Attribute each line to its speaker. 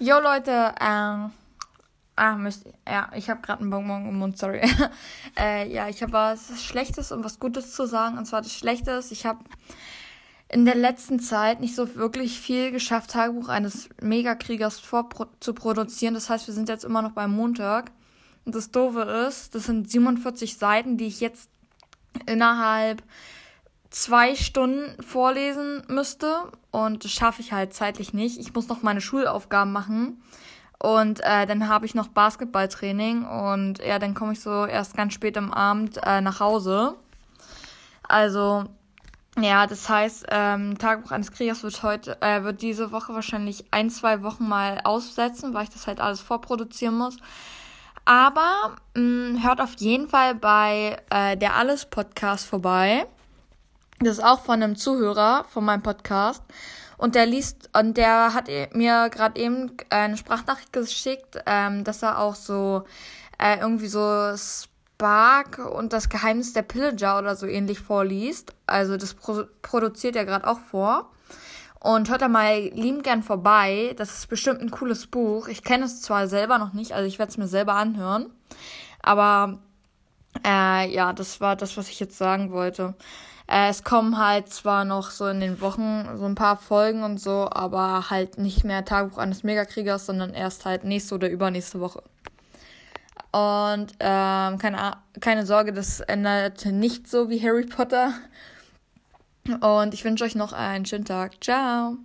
Speaker 1: Jo Leute, ähm, ah Mist, ja, ich habe gerade einen Bonbon im Mund, sorry. äh, ja, ich habe was Schlechtes und was Gutes zu sagen. Und zwar das Schlechte ist, ich habe in der letzten Zeit nicht so wirklich viel geschafft, Tagebuch eines Megakriegers vorpro zu produzieren. Das heißt, wir sind jetzt immer noch beim Montag. Und das Doofe ist, das sind 47 Seiten, die ich jetzt innerhalb zwei Stunden vorlesen müsste. Und das schaffe ich halt zeitlich nicht. Ich muss noch meine Schulaufgaben machen. Und äh, dann habe ich noch Basketballtraining. Und ja, dann komme ich so erst ganz spät am Abend äh, nach Hause. Also, ja, das heißt, ähm, Tagebuch eines Kriegers wird heute, äh, wird diese Woche wahrscheinlich ein, zwei Wochen mal aussetzen, weil ich das halt alles vorproduzieren muss. Aber mh, mm, hört auf jeden Fall bei äh, der Alles Podcast vorbei. Das ist auch von einem Zuhörer von meinem Podcast. Und der liest, und der hat e, mir gerade eben eine Sprachnachricht geschickt, ähm, dass er auch so äh, irgendwie so Spark und das Geheimnis der Pillager oder so ähnlich vorliest. Also das pro produziert er gerade auch vor. Und hört da mal liebend gern vorbei. Das ist bestimmt ein cooles Buch. Ich kenne es zwar selber noch nicht, also ich werde es mir selber anhören. Aber äh, ja, das war das, was ich jetzt sagen wollte. Äh, es kommen halt zwar noch so in den Wochen so ein paar Folgen und so, aber halt nicht mehr Tagebuch eines Megakriegers, sondern erst halt nächste oder übernächste Woche. Und ähm, keine, keine Sorge, das ändert nicht so wie Harry Potter. Und ich wünsche euch noch einen schönen Tag. Ciao.